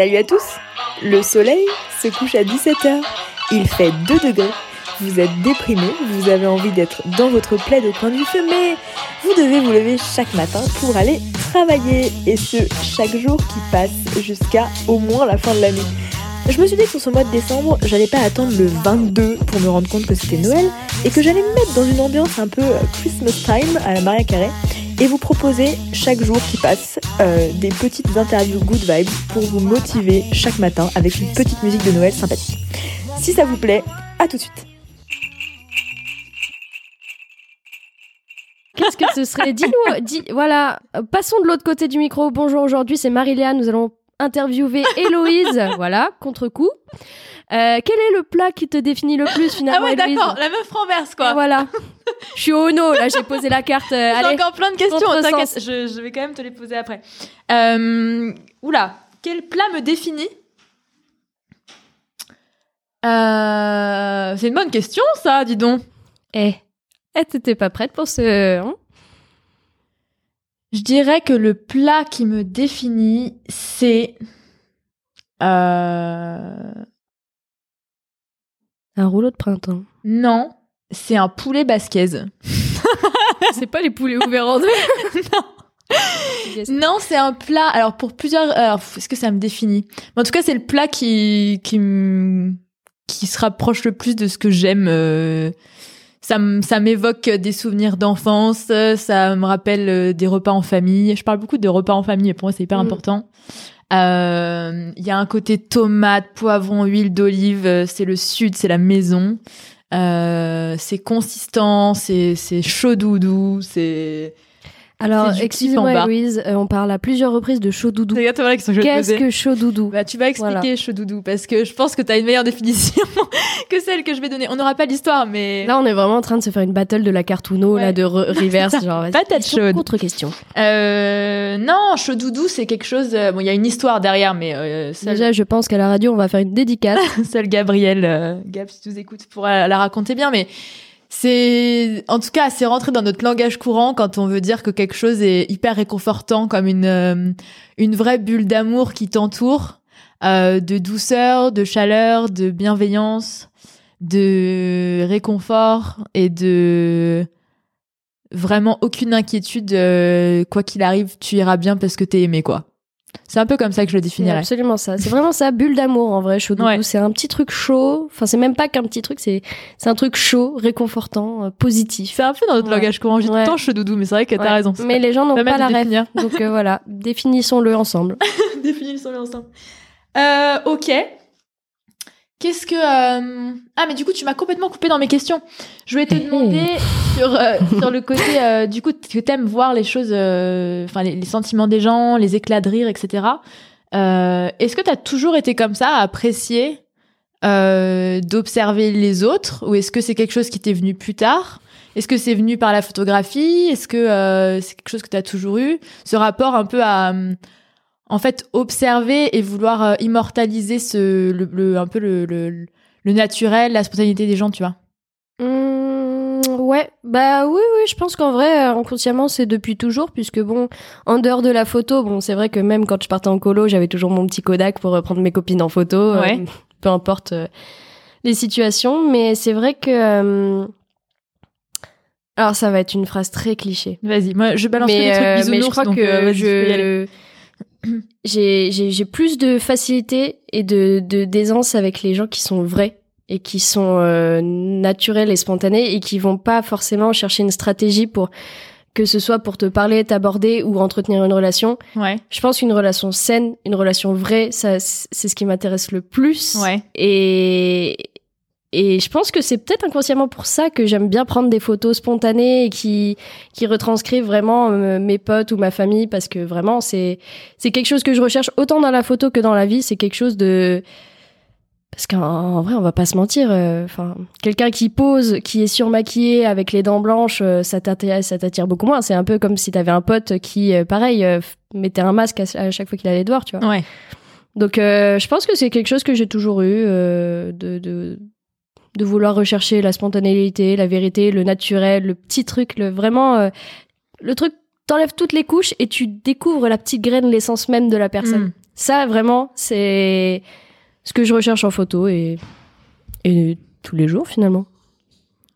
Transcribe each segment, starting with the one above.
Salut à tous Le soleil se couche à 17h. Il fait 2 degrés. Vous êtes déprimé, vous avez envie d'être dans votre plaid au coin du feu, mais vous devez vous lever chaque matin pour aller travailler. Et ce, chaque jour qui passe jusqu'à au moins la fin de l'année. Je me suis dit que sur ce mois de décembre, j'allais pas attendre le 22 pour me rendre compte que c'était Noël et que j'allais me mettre dans une ambiance un peu Christmas time à la Maria Carré et vous proposer chaque jour qui passe euh, des petites interviews good vibes pour vous motiver chaque matin avec une petite musique de Noël sympathique. Si ça vous plaît, à tout de suite. Qu'est-ce que ce serait? Dis-nous, dis, voilà, passons de l'autre côté du micro. Bonjour, aujourd'hui c'est Marie-Léa, nous allons interviewer Héloïse, voilà, contre-coup. Euh, quel est le plat qui te définit le plus finalement Ah ouais, d'accord, la meuf renverse quoi. Voilà. Je suis au no, là j'ai posé la carte. euh, J'ai encore plein de questions, t'inquiète, je, je vais quand même te les poser après. Euh, oula, quel plat me définit? Euh, C'est une bonne question ça, dis donc. Eh, eh, t'étais pas prête pour ce... hein? Je dirais que le plat qui me définit, c'est... Euh... Un rouleau de printemps. Non, c'est un poulet basquaise. C'est pas les poulets ouverts en deux. Non, c'est un plat. Alors pour plusieurs, alors, est-ce que ça me définit? Mais En tout cas, c'est le plat qui qui me- qui se rapproche le plus de ce que j'aime. euh, Ça m'évoque des souvenirs d'enfance. euh, Ça me rappelle euh, des repas en famille. Je parle beaucoup de repas en famille. et Pour moi, c'est hyper Mm. important. Euh, Il y a un côté tomate, poivron, huile d'olive. euh, C'est le sud, c'est la maison. Euh, c'est consistant, c'est c'est chaud doudou, c'est Alors, excusez-moi. Héloïse, euh, on parle à plusieurs reprises de chaud doudou. C'est exactement la question que je vais te Qu'est-ce que chaud doudou Bah, tu vas expliquer Voilà. Chodoudou parce que je pense que tu as une meilleure définition que celle que je vais donner. On n'aura pas l'histoire, mais Là, on est vraiment en train de se faire une battle de la carte Uno, Ouais. là, de re- reverse. Genre, vas-y, Patate question chaude. Contre question. euh, non, Chodoudou c'est quelque chose. euh, bon, il y a une histoire derrière, mais euh, seul, Déjà, je pense qu'à la radio, on va faire une dédicace. seul Gabriel, euh, Gab, si tu nous écoutes, pourra la raconter bien, mais. C'est, en tout cas, c'est rentré dans notre langage courant quand on veut dire que quelque chose est hyper réconfortant, comme une, euh, une vraie bulle d'amour qui t'entoure, euh, de douceur, de chaleur, de bienveillance, de réconfort et de vraiment aucune inquiétude. euh, quoi qu'il arrive, tu iras bien parce que t'es aimé, quoi. C'est un peu comme ça que je le C'est définirais. absolument ça. C'est vraiment ça, bulle d'amour en vrai, chaud doudou. Ouais. C'est un petit truc chaud. Enfin, c'est même pas qu'un petit truc, c'est c'est un truc chaud, réconfortant, euh, positif. C'est un peu dans notre Ouais. langage courant. J'ai tout Ouais. le temps choudoudou, mais c'est vrai que t'as raison. Mais les gens n'ont pas la définir. Donc euh, voilà, définissons-le ensemble. Définis-le ensemble. Euh, ok. Qu'est-ce que... euh, Ah, mais du coup, tu m'as complètement coupé dans mes questions. Je voulais te Hé, hé. demander sur, euh, sur le côté, euh, du coup, que t'aimes voir les choses, enfin, les, les sentiments des gens, les éclats de rire, etc. Est-ce que t'as toujours été comme ça, à apprécier d'observer les autres, ou est-ce que c'est quelque chose qui t'est venu plus tard? Est-ce que c'est venu par la photographie? Est-ce que c'est quelque chose que t'as toujours eu? Ce rapport un peu à... en fait, observer et vouloir euh, immortaliser ce, le, le- un peu le, le, le naturel, la spontanéité des gens, tu vois. Hum, ouais, bah oui, oui, je pense qu'en vrai, euh, inconsciemment, c'est depuis toujours, puisque bon, en dehors de la photo, bon, c'est vrai que même quand je partais en colo, j'avais toujours mon petit Kodak pour prendre mes copines en photo, euh, peu importe euh, les situations, mais c'est vrai que... Alors ça va être une phrase très cliché. Vas-y, moi je balance mais, les trucs bisounours, mais je crois donc, que je j'ai plus de facilité et de de d'aisance avec les gens qui sont vrais et qui sont euh, naturels et spontanés et qui vont pas forcément chercher une stratégie pour que ce soit pour te parler, t'aborder ou entretenir une relation. Ouais, Je pense qu'une relation saine, une relation vraie, ça c'est ce qui m'intéresse le plus. ouais. Et, et je pense que c'est peut-être inconsciemment pour ça que j'aime bien prendre des photos spontanées et qui, qui retranscrivent vraiment euh, mes potes ou ma famille parce que vraiment c'est, c'est quelque chose que je recherche autant dans la photo que dans la vie. C'est quelque chose de, parce qu'en en vrai, on va pas se mentir. euh, Enfin, quelqu'un qui pose, qui est surmaquillé avec les dents blanches, euh, ça t'attire, ça t'attire beaucoup moins. C'est un peu comme si t'avais un pote qui, euh, pareil, mettait un masque à, à chaque fois qu'il allait dehors, tu vois. Ouais. Donc, je pense que c'est quelque chose que j'ai toujours eu, de, de, de vouloir rechercher la spontanéité, la vérité, le naturel, le petit truc, le vraiment, euh, le truc, t'enlèves toutes les couches et tu découvres la petite graine, l'essence même de la personne. Mm. Ça, vraiment, c'est ce que je recherche en photo et, et tous les jours finalement.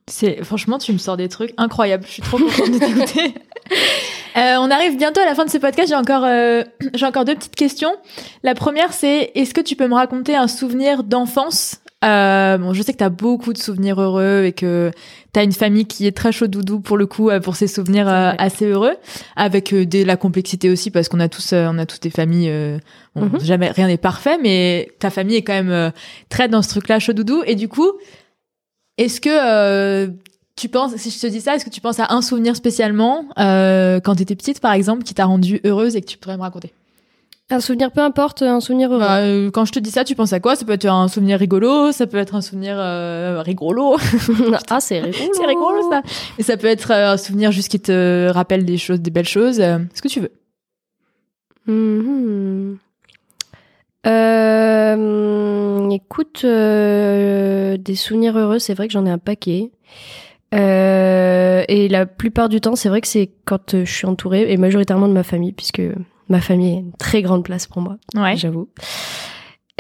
C'est franchement, tu me sors des trucs incroyables. Je suis trop contente de t'écouter. Euh, on arrive bientôt à la fin de ce podcast. J'ai encore, euh, j'ai encore deux petites questions. La première, c'est est-ce que tu peux me raconter un souvenir d'enfance euh, Bon, je sais que tu as beaucoup de souvenirs heureux et que tu as une famille qui est très chaud doudou pour le coup, euh, pour ses souvenirs euh, assez heureux, avec de la complexité aussi parce qu'on a tous, on a tous des familles. Mhm. Jamais rien n'est parfait, mais ta famille est quand même très dans ce truc-là chaud doudou. Et du coup, est-ce que euh, tu penses, si je te dis ça, est-ce que tu penses à un souvenir spécialement euh, quand t'étais petite, par exemple, qui t'a rendue heureuse et que tu pourrais me raconter? Un souvenir, peu importe, un souvenir heureux. Bah, euh, Quand je te dis ça, tu penses à quoi? Ça peut être un souvenir rigolo, ça peut être un souvenir euh, rigolo, ah, c'est rigolo. c'est rigolo ça. Et ça peut être euh, un souvenir juste qui te rappelle des choses, des belles choses. euh, ce que tu veux. Euh, écoute, des souvenirs heureux, c'est vrai que j'en ai un paquet. Et la plupart du temps, c'est vrai que c'est quand je suis entourée, et majoritairement de ma famille, puisque ma famille est une très grande place pour moi, Ouais. j'avoue.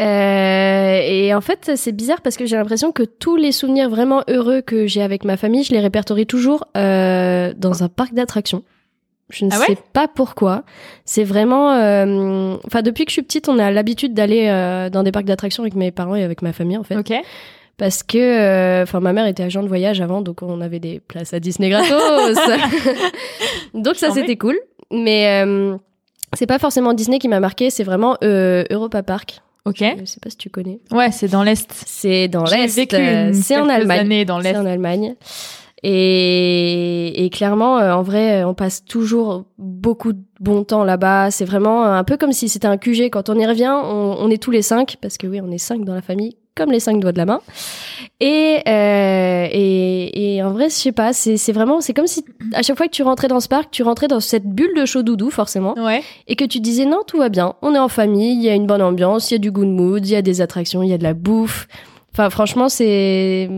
Euh, et en fait, c'est bizarre parce que j'ai l'impression que tous les souvenirs vraiment heureux que j'ai avec ma famille, je les répertorie toujours euh, dans un parc d'attractions. Je ne Ah ouais sais pas pourquoi. C'est vraiment. euh, Enfin, depuis que je suis petite, on a l'habitude d'aller euh, dans des parcs d'attractions avec mes parents et avec ma famille, en fait. Ok. Parce que, euh, enfin, ma mère était agent de voyage avant, donc on avait des places à Disney gratos. donc ça, c'était cool. Mais euh, c'est pas forcément Disney qui m'a marqué, c'est vraiment euh, Europa Park. Ok. Je sais pas si tu connais. Ouais, c'est dans l'est. C'est dans J'ai l'Est. vécu euh, C'est en Allemagne. années dans C'est en Allemagne. Et, et clairement, euh, en vrai, euh, on passe toujours beaucoup de bon temps là-bas. C'est vraiment un peu comme si c'était un QG. Quand on y revient, on, on est tous les cinq, parce que oui, on est cinq dans la famille, comme les cinq doigts de la main. Et, euh, et, et en vrai, je sais pas, c'est c'est vraiment, c'est comme si à chaque fois que tu rentrais dans ce parc, tu rentrais dans cette bulle de chaud doudou, forcément, Ouais. et que tu disais non, tout va bien, on est en famille, il y a une bonne ambiance, il y a du good mood, il y a des attractions, il y a de la bouffe. Enfin, franchement, c'est.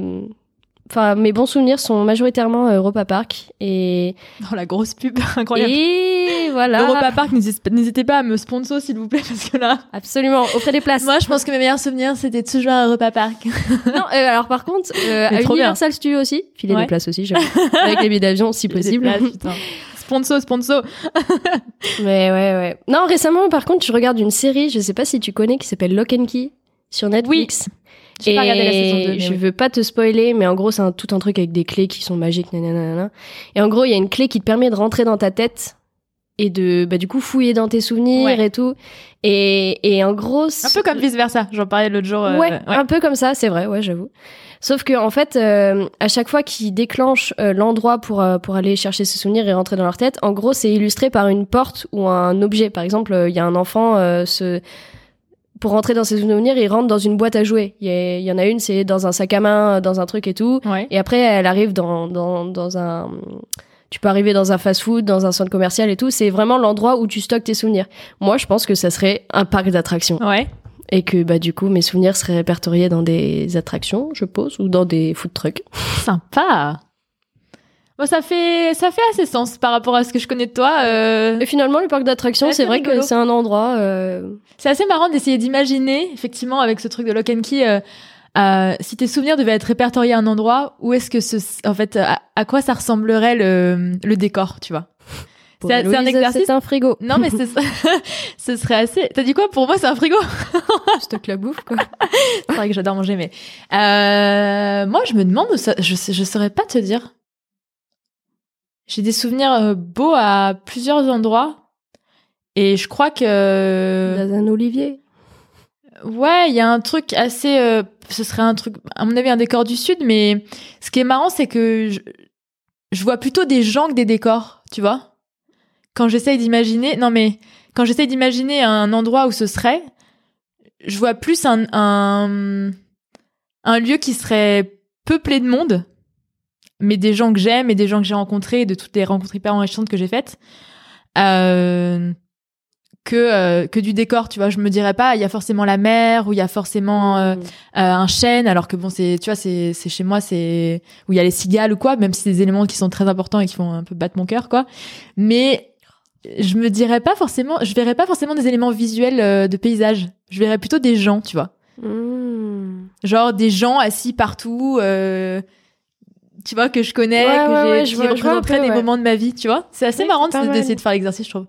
Enfin, mes bons souvenirs sont majoritairement euh, Europa Park et Dans la grosse pub, incroyable. et voilà. Europa Park, n'hésitez pas à me sponsor s'il vous plaît parce que là. Absolument, offrez des places. Moi, je pense que mes meilleurs souvenirs, c'était toujours à Europa Park. non, euh, alors par contre, euh, à trop bien. Universal Studios aussi, filer Ouais. des places aussi, avec les billets d'avion si possible. Sponsor, sponsor. Mais ouais, ouais. Non, récemment, par contre, je regarde une série, je sais pas si tu connais, qui s'appelle Lock and Key sur Netflix. J'ai pas regardé la saison 2, mais je oui. veux pas te spoiler, mais en gros, c'est un, tout un truc avec des clés qui sont magiques, nanana. Et en gros, il y a une clé qui te permet de rentrer dans ta tête et de, bah, du coup, fouiller dans tes souvenirs Ouais. et tout. Et, et en gros, Un peu comme vice versa. J'en parlais l'autre jour. euh, ouais, un peu comme ça, c'est vrai, ouais, j'avoue. Sauf que en fait, euh, à chaque fois qu'ils déclenchent euh, l'endroit pour pour aller chercher ses souvenirs et rentrer dans leur tête, en gros, c'est illustré par une porte ou un objet. Par exemple, il y a un enfant se pour rentrer dans ses souvenirs, il rentre dans une boîte à jouets. Il y, en a une, c'est dans un sac à main, dans un truc et tout. Ouais. Et après, elle arrive dans, dans, dans un. Tu peux arriver dans un fast-food, dans un centre commercial et tout. C'est vraiment l'endroit où tu stockes tes souvenirs. Moi, je pense que ça serait un parc d'attractions. Ouais. Et que, bah, du coup, mes souvenirs seraient répertoriés dans des attractions, je suppose, ou dans des food trucks. Sympa. Bon, ça fait, ça fait assez sens par rapport à ce que je connais de toi. euh. Et finalement, le parc d'attractions, c'est vrai rigolo. que c'est un endroit. euh, C'est assez marrant d'essayer d'imaginer, effectivement, avec ce truc de lock and key, euh, euh, si tes souvenirs devaient être répertoriés à un endroit, où est-ce que ce, en fait, à, à quoi ça ressemblerait le, le décor, tu vois? C'est- un exercice C'est un frigo. Non, mais c'est- ce serait assez. T'as dit quoi? Pour moi, c'est un frigo. Je stocke la bouffe, quoi. C'est vrai que j'adore manger, mais euh, moi, je me demande, je je saurais pas te dire. J'ai des souvenirs euh, beaux à plusieurs endroits, et je crois que Dans un olivier. ouais, il y a un truc assez. euh, ce serait un truc, à mon avis, un décor du sud, mais ce qui est marrant, c'est que je, je vois plutôt des gens que des décors, tu vois. Quand j'essaye d'imaginer, non mais quand j'essaye d'imaginer un endroit où ce serait, je vois plus un, un, un lieu qui serait peuplé de monde, mais des gens que j'aime et des gens que j'ai rencontrés, et de toutes les rencontres hyper enrichissantes que j'ai faites, euh, que, euh, que du décor, tu vois. Je me dirais pas, il y a forcément la mer, ou il y a forcément euh, Mm. euh, un chêne, alors que bon, c'est, tu vois, c'est, c'est chez moi, c'est où il y a les cigales ou quoi, même si c'est des éléments qui sont très importants et qui font un peu battre mon cœur, quoi. Mais je me dirais pas forcément, je verrais pas forcément des éléments visuels euh, de paysage. Je verrais plutôt des gens, tu vois. Mmh. Genre des gens assis partout, euh, tu vois, que je connais, Ouais, que ouais, j'ai, qui je vois- je vois un représenteraient peu, des moments de ma vie, tu vois. C'est assez Ouais, marrant c'est d'essayer de faire l'exercice, je trouve.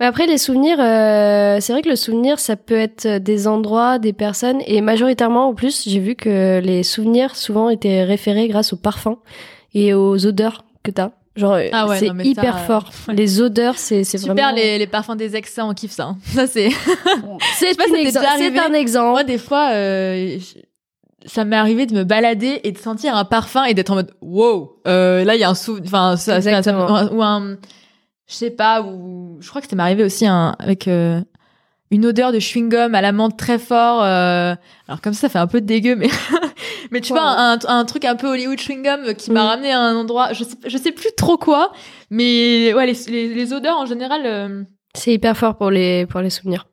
Mais après, les souvenirs, euh, c'est vrai que le souvenir, ça peut être des endroits, des personnes, et majoritairement, en plus, j'ai vu que les souvenirs souvent étaient référés grâce aux parfums et aux odeurs que t'as. Genre, Ah ouais, c'est ça, hyper euh, fort. Les odeurs, c'est c'est Super, vraiment. les, les parfums des ex, ça, on kiffe ça. hein. Ça, c'est. C'est t'est exa- déjà c'est un exemple. Moi, des fois, euh, ça m'est arrivé de me balader et de sentir un parfum et d'être en mode wow. Euh, là, il y a un sou. Enfin, ça, ça- ça- ou un. Je sais pas, ou. Je crois que ça m'est arrivé aussi un, avec. euh, une odeur de chewing-gum à la menthe très fort. euh, alors comme ça, ça fait un peu dégueu, mais mais tu Wow. vois un, un truc un peu Hollywood chewing-gum qui m'a Mm. ramené à un endroit. Je sais je sais plus trop quoi, mais ouais les, les, les odeurs en général. euh, C'est hyper fort pour les, pour les souvenirs.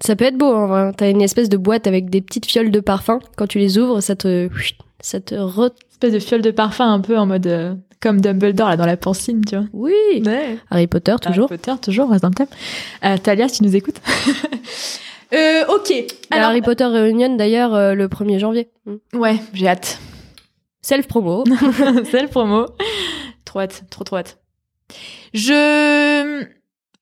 Ça peut être beau, en vrai. T'as une espèce de boîte avec des petites fioles de parfum. Quand tu les ouvres, ça te, ça te re... espèce de fiole de parfum un peu en mode euh, comme Dumbledore là dans la pancine, tu vois. Oui. Ouais. Harry Potter, toujours. Harry Potter, toujours, reste dans le thème. Euh, Talia, si tu nous écoutes. euh, ok. Alors, Harry Potter Reunion, d'ailleurs, euh, le 1er janvier. Mm. ouais, j'ai hâte. Self-promo. C'est le promo. Trop hâte, trop trop hâte. Je,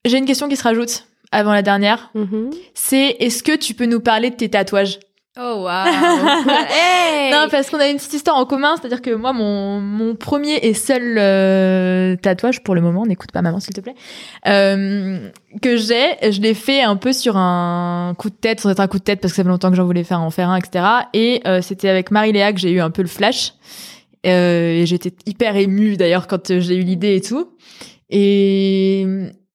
j'ai une question qui se rajoute avant la dernière. Mhm. C'est est-ce que tu peux nous parler de tes tatouages? Oh, waouh. hey Non, parce qu'on a une petite histoire en commun, c'est-à-dire que moi, mon, mon premier et seul euh, tatouage pour le moment, n'écoute pas maman s'il te plaît, euh, que j'ai, je l'ai fait un peu sur un coup de tête, sans être un coup de tête parce que ça fait longtemps que j'en voulais faire en faire un, etc. Et euh, c'était avec Marie-Léa que j'ai eu un peu le flash. Euh, et j'étais hyper émue d'ailleurs quand j'ai eu l'idée et tout. Et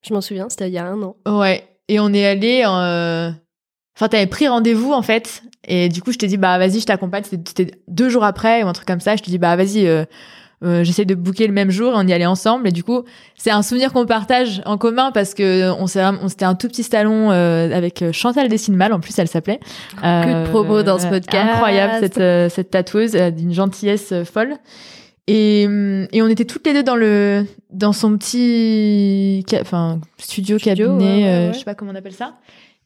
Je m'en souviens, c'était il y a un an. Ouais. Et on est allé. euh, Enfin, t'avais pris rendez-vous en fait, et du coup, je t'ai dit bah vas-y, je t'accompagne. C'était deux jours après ou un truc comme ça. Je te dis bah vas-y, euh, euh, j'essaie de booker le même jour et on y allait ensemble. Et du coup, c'est un souvenir qu'on partage en commun parce que on c'était un tout petit salon euh, avec Chantal Dessine Mal. En plus, elle s'appelait. Que de promos dans ce podcast. Incroyable cette cette tatoueuse d'une gentillesse folle. Et, hum, et on était toutes les deux dans le dans son petit enfin studio, Studio, cabinet ouais, ouais, euh, ouais. je sais pas comment on appelle ça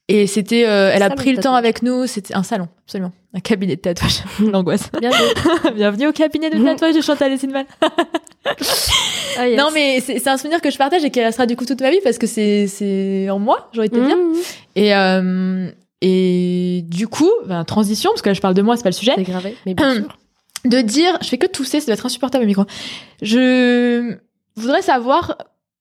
et c'était euh, elle a Salon pris le temps avec nous c'était un salon absolument un cabinet de tatouage l'angoisse Bien joué. bienvenue au cabinet de tatouage de Chantal Ah, yes. non mais c'est c'est un souvenir que je partage et qui restera du coup toute ma vie parce que c'est c'est en moi de te dire Mhm. et euh, et du coup ben, transition parce que là je parle de moi c'est pas le sujet C'est gravé, mais bien sûr. De dire, je fais que tousser, ça doit être insupportable le micro. Je voudrais savoir,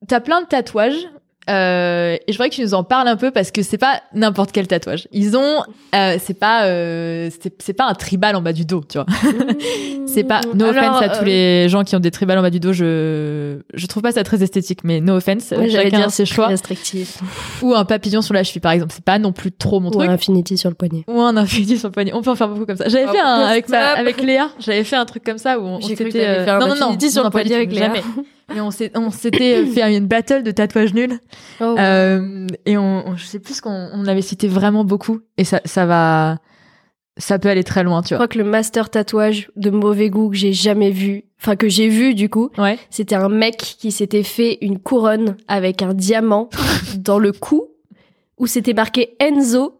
t'as plein de tatouages. Euh, et je voudrais que tu nous en parles un peu parce que c'est pas n'importe quel tatouage. Ils ont, euh, c'est pas, euh, c'est pas un tribal en bas du dos, tu vois. C'est pas, no Alors, offense à tous euh, les gens qui ont des tribales en bas du dos, je, je trouve pas ça très esthétique, mais no offense, Ouais, j'allais chacun dire ses choix. restrictif. Ou un papillon sur la cheville, par exemple, c'est pas non plus trop mon Ou truc. un Infinity sur le poignet. Ou un infini sur le poignet. On peut en faire beaucoup comme ça. J'avais Oh, fait un, avec, avec Léa, j'avais fait un truc comme ça où on, s'était, t'avais euh, non, non, non, Infinity sur non, le poignet avec Léa. jamais. Mais on s'est- on s'était fait une battle de tatouages nuls. Oh. Euh, et on, on- je sais plus qu'on on avait cité vraiment beaucoup. Et ça, ça va, ça peut aller très loin, tu Je vois. crois que le master tatouage de mauvais goût que j'ai jamais vu, enfin que j'ai vu du coup, Ouais. c'était un mec qui s'était fait une couronne avec un diamant dans le cou où c'était marqué Enzo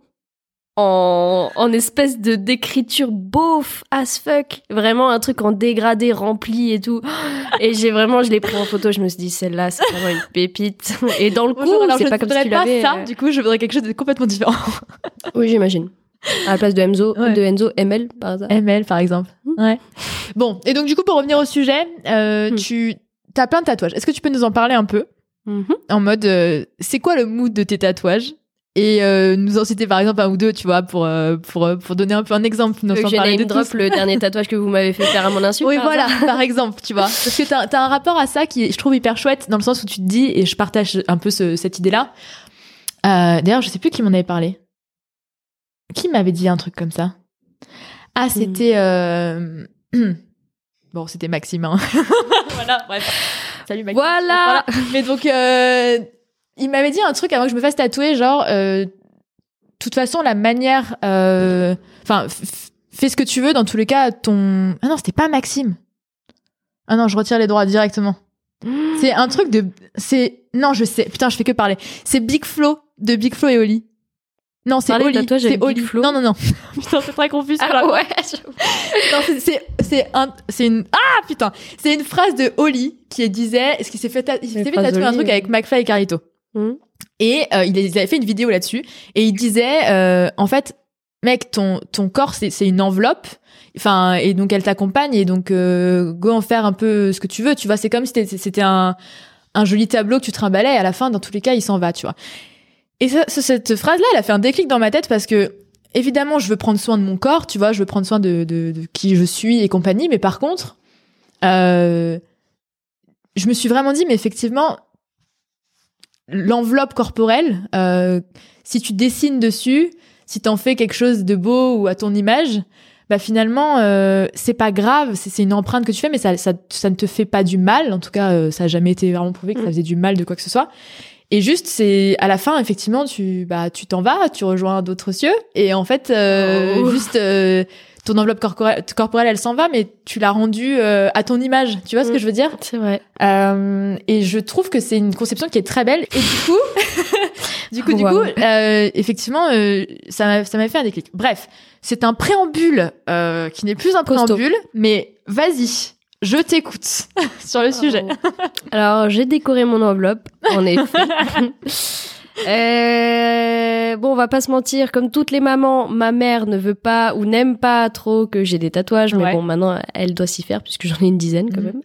en, en espèce de d'écriture beauf as fuck, vraiment un truc en dégradé rempli et tout. Et j'ai vraiment, je l'ai pris en photo, je me suis dit celle-là c'est vraiment une pépite. Et dans le coup, c'est pas comme si tu l'avais. ça. euh, Du coup, je voudrais quelque chose de complètement différent. Oui, j'imagine. À la place de Enzo, Ouais. de Enzo, ML par hasard. ML, par exemple. Ouais. Bon. Et donc, du coup, pour revenir au sujet, euh, Hmm. tu, t'as plein de tatouages. Est-ce que tu peux nous en parler un peu? Mhm. en mode euh, c'est quoi le mood de tes tatouages? Et euh, nous en citer par exemple un ou deux tu vois pour euh, pour euh, pour donner un peu un exemple nous que je name de drop tous. le dernier tatouage que vous m'avez fait faire à mon insu oui par voilà par exemple tu vois. Parce que t'as as un rapport à ça qui je trouve hyper chouette dans le sens où tu te dis et je partage un peu ce- cette idée là euh, d'ailleurs je sais plus qui m'en avait parlé. Qui m'avait dit un truc comme ça? Ah c'était euh... bon c'était Maxime hein. voilà bref. Salut Maxime. Voilà. mais donc, euh, il m'avait dit un truc avant que je me fasse tatouer, genre, euh, de toute façon, la manière, euh, enfin, fais ce que tu veux, dans tous les cas, ton. Ah non, c'était pas Maxime. Ah non, je retire les droits directement. C'est un truc de. C'est. Non, je sais. Putain, je fais que parler. C'est Big Flo de Big Flo et Oli. Non, c'est Oli. C'est Oli. Flo. Non, non, non. Putain, c'est très confus. Ah ouais. Non, c'est- c'est un c'est une ah putain c'est une phrase de Oli qui disait est-ce qu'il s'est fait ta- il s'est fait tatouer un truc avec McFly et Carlito Mhm. et euh, il, avait fait une vidéo là-dessus et il disait euh, en fait mec ton ton corps c'est une enveloppe enfin et donc elle t'accompagne et donc euh, go en faire un peu ce que tu veux tu vois c'est comme si c'était un un joli tableau que tu trimballais et à la fin dans tous les cas il s'en va tu vois et cette phrase là elle a fait un déclic dans ma tête parce que évidemment je veux prendre soin de mon corps tu vois je veux prendre soin de de, qui je suis et compagnie mais par contre je me suis vraiment dit mais effectivement l'enveloppe corporelle, euh, si tu dessines dessus, si t'en fais quelque chose de beau ou à ton image, bah finalement euh, c'est pas grave, c'est une empreinte que tu fais, mais ça, ça, ça ne te fait pas du mal. En tout cas, euh, ça a jamais été vraiment prouvé que ça Mm. faisait du mal de quoi que ce soit. Et juste, c'est à la fin, effectivement, tu bah tu t'en vas, tu rejoins d'autres cieux, et en fait, euh, Oh. juste ton enveloppe corporelle, corporelle, elle s'en va, mais tu l'as rendue euh, à ton image. Tu vois ce que Mm. je veux dire? C'est vrai. euh, et je trouve que c'est une conception qui est très belle. Et du coup, du coup, du coup, euh, effectivement, euh, ça m'a ça m'a fait un déclic. Bref, c'est un préambule euh, qui n'est plus un préambule, mais vas-y, je t'écoute sur le sujet. Alors, j'ai décoré mon enveloppe, en effet. Euh, bon, on va pas se mentir, comme toutes les mamans, ma mère ne veut pas ou n'aime pas trop que j'ai des tatouages, mais Ouais. bon, maintenant, elle doit s'y faire puisque j'en ai une dizaine quand Mhm. même.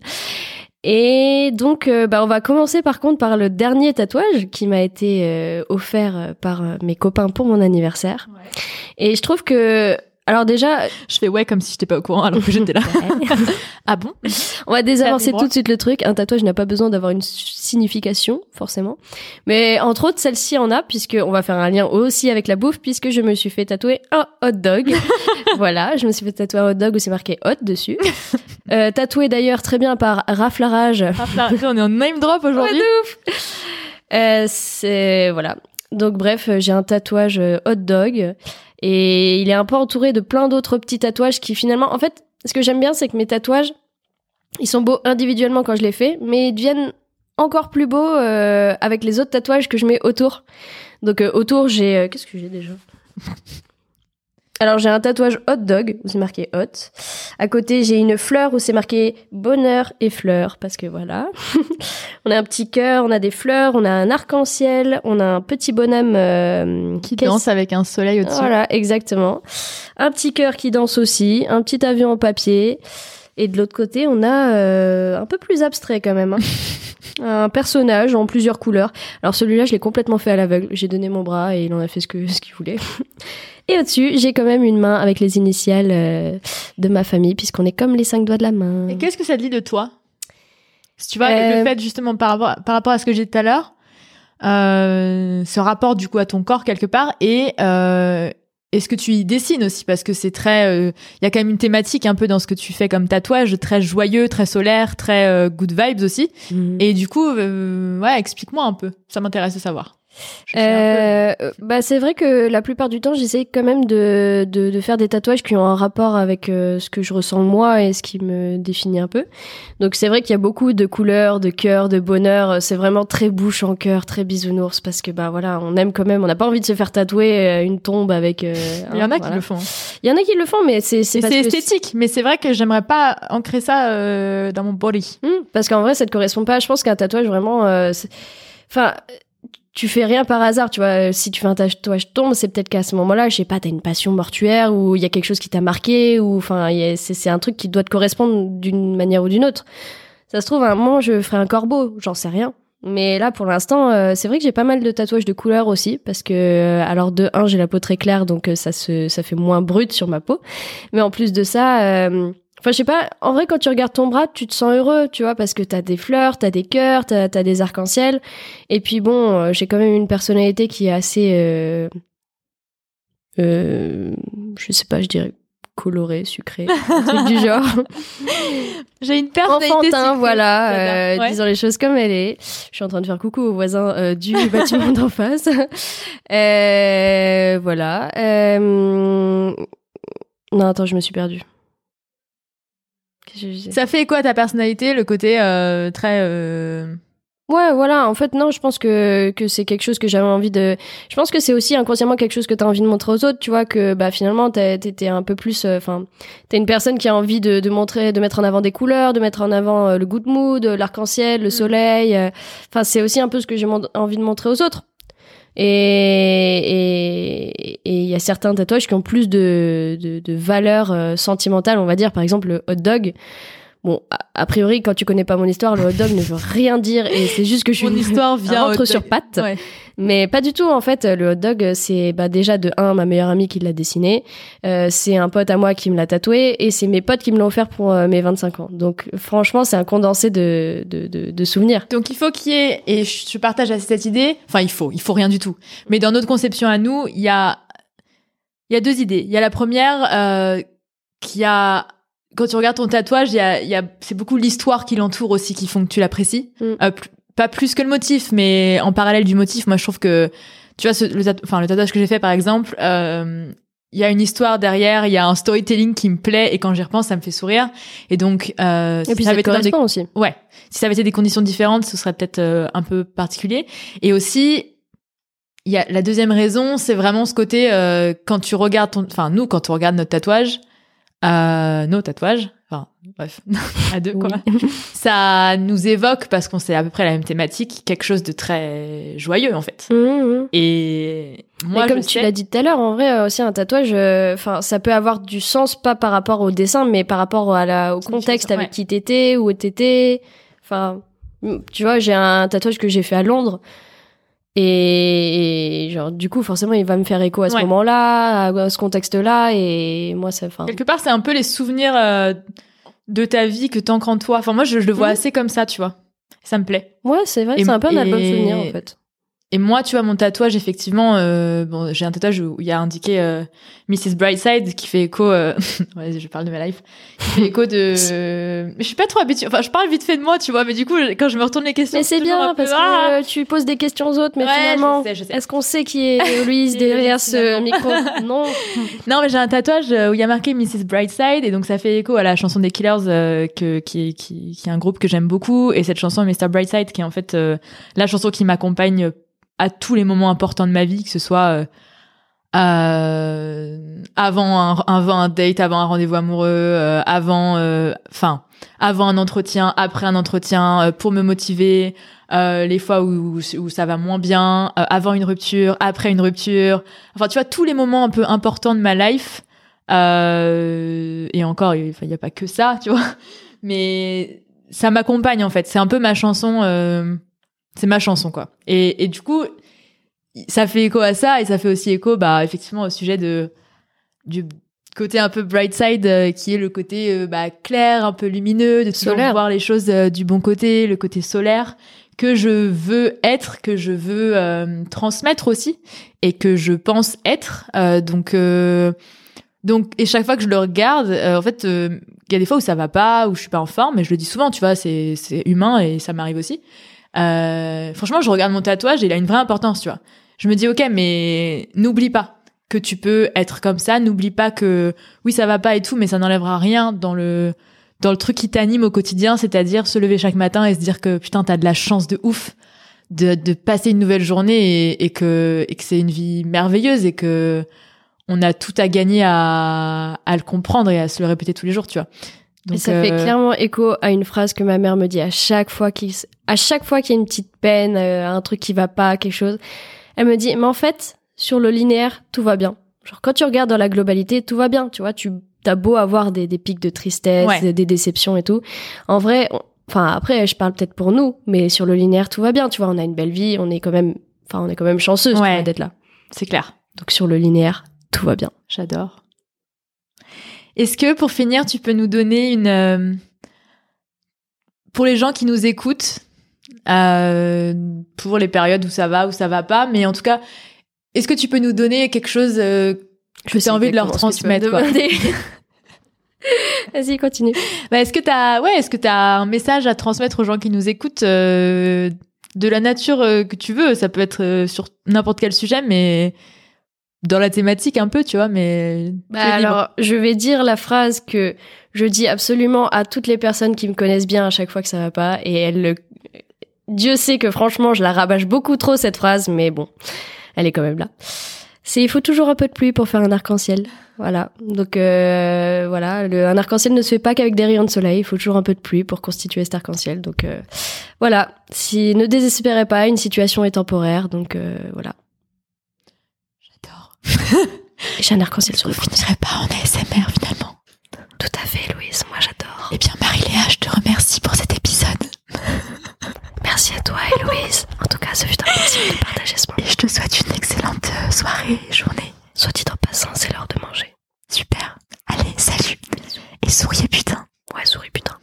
Et donc, euh, bah, on va commencer par contre par le dernier tatouage qui m'a été euh, offert euh, par mes copains pour mon anniversaire. Et je trouve que, alors déjà, Je fais ouais comme si j'étais pas au courant alors que j'étais là. ah bon On va désamorcer tout de suite le truc. Un tatouage n'a pas besoin d'avoir une signification, forcément. Mais entre autres, celle-ci en a, puisque on va faire un lien aussi avec la bouffe, puisque je me suis fait tatouer un hot dog. voilà, je me suis fait tatouer un hot dog où c'est marqué hot dessus. Euh, tatoué d'ailleurs très bien par Raflarage. Ah, là, on est en name drop aujourd'hui. Ouais. Euh, c'est voilà. Donc bref, j'ai un tatouage euh, hot dog et il est un peu entouré de plein d'autres petits tatouages qui finalement, en fait, ce que j'aime bien, c'est que mes tatouages, ils sont beaux individuellement quand je les fais, mais ils deviennent encore plus beaux euh, avec les autres tatouages que je mets autour. Donc euh, autour, j'ai euh, qu'est-ce que j'ai déjà? Alors j'ai un tatouage hot dog où c'est marqué hot. À côté j'ai une fleur où c'est marqué bonheur et fleurs parce que voilà. on a un petit cœur, on a des fleurs, on a un arc-en-ciel, on a un petit bonhomme euh, Qui danse avec un soleil au-dessus. Voilà, exactement. Un petit cœur qui danse aussi, un petit avion en papier. Et de l'autre côté, on a euh, un peu plus abstrait quand même. hein. un personnage en plusieurs couleurs. Alors celui-là, je l'ai complètement fait à l'aveugle. J'ai donné mon bras et il en a fait ce que ce qu'il voulait. Et au-dessus, j'ai quand même une main avec les initiales euh, de ma famille, puisqu'on est comme les cinq doigts de la main. Et qu'est-ce que ça dit de toi? Si tu vois, Euh, le fait justement par rapport, par rapport à ce que j'ai dit tout à l'heure, euh, ce rapport du coup à ton corps quelque part et euh, et ce que tu y dessines aussi? Parce que c'est très, euh, il y a quand même une thématique un peu dans ce que tu fais comme tatouage, très joyeux, très solaire, très euh, good vibes aussi. Mhm. Et du coup, euh, ouais, explique-moi un peu, ça m'intéresse de savoir. Un Euh, bah c'est vrai que la plupart du temps j'essaie quand même de, de, de faire des tatouages qui ont un rapport avec euh, ce que je ressens moi et ce qui me définit un peu. Donc c'est vrai qu'il y a beaucoup de couleurs, de cœur, de bonheur. C'est vraiment très bouche en cœur, très bisounours parce que bah voilà on aime quand même. On n'a pas envie de se faire tatouer euh, une tombe avec. euh, Il y en a hein, qui voilà. le font. Il y en a qui le font mais c'est c'est esthétique, mais c'est vrai que j'aimerais pas ancrer ça euh, dans mon body. Hmm, parce qu'en vrai, ça te correspond pas. Je pense qu'un tatouage, vraiment, euh, enfin, tu fais rien par hasard, tu vois. Si tu fais un tatouage tombe, c'est peut-être qu'à ce moment-là, je sais pas, t'as une passion mortuaire ou il y a quelque chose qui t'a marqué ou enfin, c'est un truc qui doit te correspondre d'une manière ou d'une autre. Ça se trouve, à un moment, je ferai un corbeau, j'en sais rien. Mais là, pour l'instant, euh, c'est vrai que j'ai pas mal de tatouages de couleurs aussi, parce que, euh, alors de un, j'ai la peau très claire, donc euh, ça se, ça fait moins brut sur ma peau. Mais en plus de ça, euh, Enfin, je sais pas, en vrai, quand tu regardes ton bras, tu te sens heureux, tu vois, parce que t'as des fleurs, t'as des cœurs, t'as as des arcs-en-ciel. Et puis bon, euh, j'ai quand même une personnalité qui est assez. Euh, euh, je sais pas, je dirais colorée, sucrée, un truc du genre. J'ai une personnalité Enfantin, sucrée. voilà, Ouais. disons les choses comme elle est. Je suis en train de faire coucou aux voisins du bâtiment d'en face. Voilà. Non, attends, je me suis perdue. Je- Ça fait quoi ta personnalité, le côté euh, très. euh, Ouais, voilà. En fait, non, je pense que, que c'est quelque chose que j'avais envie de. Je pense que c'est aussi inconsciemment quelque chose que t'as envie de montrer aux autres. Tu vois que bah finalement t'es un peu plus. euh, Enfin, t'es une personne qui a envie de, de montrer, de mettre en avant des couleurs, de mettre en avant euh, le good mood, l'arc-en-ciel, le soleil. euh. Enfin, c'est aussi un peu ce que j'ai envie de montrer aux autres. Et et et il y a certains tatouages qui ont plus de de, de valeur euh, sentimentale, on va dire. Par exemple, le hot dog. Bon, a, priori, quand tu connais pas mon histoire, le hot dog ne veut rien dire et c'est juste que je suis Mon une- histoire ventre au- sur pattes. Ouais. Mais pas du tout, en fait. Le hot dog, c'est bah, déjà de un, ma meilleure amie qui l'a dessiné. Euh, c'est un pote à moi qui me l'a tatoué. Et c'est mes potes qui me l'ont offert pour euh, mes 25 ans. Donc, franchement, c'est un condensé de, de, de, de souvenirs. Donc il faut qu'il y ait, et je je partage assez cette idée, enfin il faut, il faut rien du tout. Mais dans notre conception à nous, il y a, il y a deux idées. Il y a la première euh, qui a, quand tu regardes ton tatouage, il y a, y a, c'est beaucoup l'histoire qui l'entoure aussi qui font que tu l'apprécies. Mm. Euh, pas plus que le motif, mais en parallèle du motif, moi je trouve que, tu vois, ce, le, tatouage que j'ai fait par exemple, euh, il y a une histoire derrière, il y a un storytelling qui me plaît et quand j'y repense, ça me fait sourire. Et donc, euh, Et puis, ça ça avait été dans des aussi. Ouais. Si ça avait été des conditions différentes, ce serait peut-être euh, un peu particulier. Et aussi, il y a la deuxième raison, c'est vraiment ce côté euh, quand tu regardes ton, enfin nous quand on regarde notre tatouage, euh, nos tatouages, enfin bref, à deux quoi, ça nous évoque parce qu'on sait à peu près la même thématique, quelque chose de très joyeux en fait. Mmh, mmh. Et moi, Mais comme je tu sais- l'as dit tout à l'heure, en vrai, euh, aussi un tatouage, enfin, ça peut avoir du sens pas par rapport au dessin, mais par rapport à la, au contexte avec ouais. qui t'étais, où t'étais. Enfin, tu vois, j'ai un tatouage que j'ai fait à Londres. Et, et genre, du coup, forcément, il va me faire écho à ce Ouais. moment-là, à, à ce contexte-là, et moi, ça, enfin, Quelque part, c'est un peu les souvenirs euh, de ta vie que t'ancres en toi. Enfin, moi, je, je le vois assez comme ça, tu vois. Ça me plaît. ouais, c'est vrai, c'est un peu un album souvenir, en fait. Et moi, tu vois, mon tatouage, effectivement, euh, bon, j'ai un tatouage où il y a indiqué euh, Mrs. Brightside qui fait écho. euh, ouais, je parle de ma life. Qui fait écho de. mais je suis pas trop habituée. Enfin, je parle vite fait de moi, tu vois, mais du coup, quand je me retourne les questions. Mais c'est bien, peu, parce que ah euh, tu poses des questions aux autres, mais Ouais, finalement, est-ce qu'on sait qui est Louise derrière ce micro Non. Non, mais j'ai un tatouage euh, où il y a marqué Mrs. Brightside et donc ça fait écho à la chanson des Killers euh, que, qui, qui, qui est un groupe que j'aime beaucoup et cette chanson Mr. Brightside qui est en fait euh, la chanson qui m'accompagne à tous les moments importants de ma vie, que ce soit euh, euh, avant un, avant un date, avant un rendez-vous amoureux, euh, avant, euh, enfin, avant un entretien, après un entretien, euh, pour me motiver, les fois où, où ça va moins bien, avant une rupture, après une rupture. Enfin, tu vois, tous les moments un peu importants de ma life. Et encore, il n'y a pas que ça, tu vois. Mais ça m'accompagne, en fait. C'est un peu ma chanson. C'est ma chanson, quoi. Et, et du coup, ça fait écho à ça et ça fait aussi écho, bah, effectivement, au sujet de, du côté un peu bright side, euh, qui est le côté euh, bah, clair, un peu lumineux, de toujours Solaire. voir les choses euh, du bon côté, le côté solaire que je veux être, que je veux transmettre aussi et que je pense être. Donc, donc, et chaque fois que je le regarde, en fait, il y a des fois où ça va pas, où je suis pas en forme, mais je le dis souvent, tu vois, c'est c'est humain et ça m'arrive aussi. Euh, franchement, je regarde mon tatouage et il a une vraie importance, tu vois. Je me dis, ok, mais n'oublie pas que tu peux être comme ça. N'oublie pas que oui, ça va pas et tout, mais ça n'enlèvera rien dans le dans le truc qui t'anime au quotidien, c'est-à-dire se lever chaque matin et se dire que putain, t'as de la chance de ouf de, de passer une nouvelle journée et, que et que c'est une vie merveilleuse et que on a tout à gagner à, à le comprendre et à se le répéter tous les jours, tu vois. Et ça fait euh, clairement écho à une phrase que ma mère me dit à chaque fois qu'il, à chaque fois qu'il y a une petite peine, euh, un truc qui va pas, quelque chose. Elle me dit, mais en fait, sur le linéaire, tout va bien. Genre, quand tu regardes dans la globalité, tout va bien. Tu vois, tu as beau avoir des, des pics de tristesse, Ouais. des, des déceptions et tout. En vrai, on- enfin, après, je parle peut-être pour nous, mais sur le linéaire, tout va bien. Tu vois, on a une belle vie, on est quand même, enfin, on est quand même Ouais. vois, d'être là. c'est clair. Donc, sur le linéaire, tout va bien. J'adore. Est-ce que pour finir, tu peux nous donner une euh, pour les gens qui nous écoutent, euh, pour les périodes où ça va, où ça va pas, mais en tout cas, est-ce que tu peux nous donner quelque chose euh, que tu as envie de leur transmettre. Vas-y, continue. Bah, Est-ce que tu as ouais, est-ce que tu as un message à transmettre aux gens qui nous écoutent euh, de la nature euh, que tu veux? Ça peut être euh, sur n'importe quel sujet, mais dans la thématique un peu, tu vois, mais. Bah alors, je vais dire la phrase que je dis absolument à toutes les personnes qui me connaissent bien à chaque fois que ça va pas, et elle le. Dieu sait que franchement, je la rabâche beaucoup trop cette phrase, mais bon, elle est quand même là. C'est il faut toujours un peu de pluie pour faire un arc-en-ciel. Voilà. Donc euh, voilà, le, un arc-en-ciel ne se fait pas qu'avec des rayons de soleil. Il faut toujours un peu de pluie pour constituer cet arc-en-ciel. Donc euh, voilà. Si ne désespérez pas, une situation est temporaire. Donc euh, voilà. J'ai un arc-en-ciel sur le front. Finirait pas en ASMR finalement. Tout à fait, Louise, moi j'adore. Eh bien, Marie-Léa, je te remercie pour cet épisode. Merci à toi, et Louise. En tout cas, ce fut un plaisir de partager ce moment. Et je te souhaite une excellente euh, soirée, journée. Soit dit en passant, c'est l'heure de manger. Super. Allez, salut. Et souriez, putain. Ouais, souris, putain.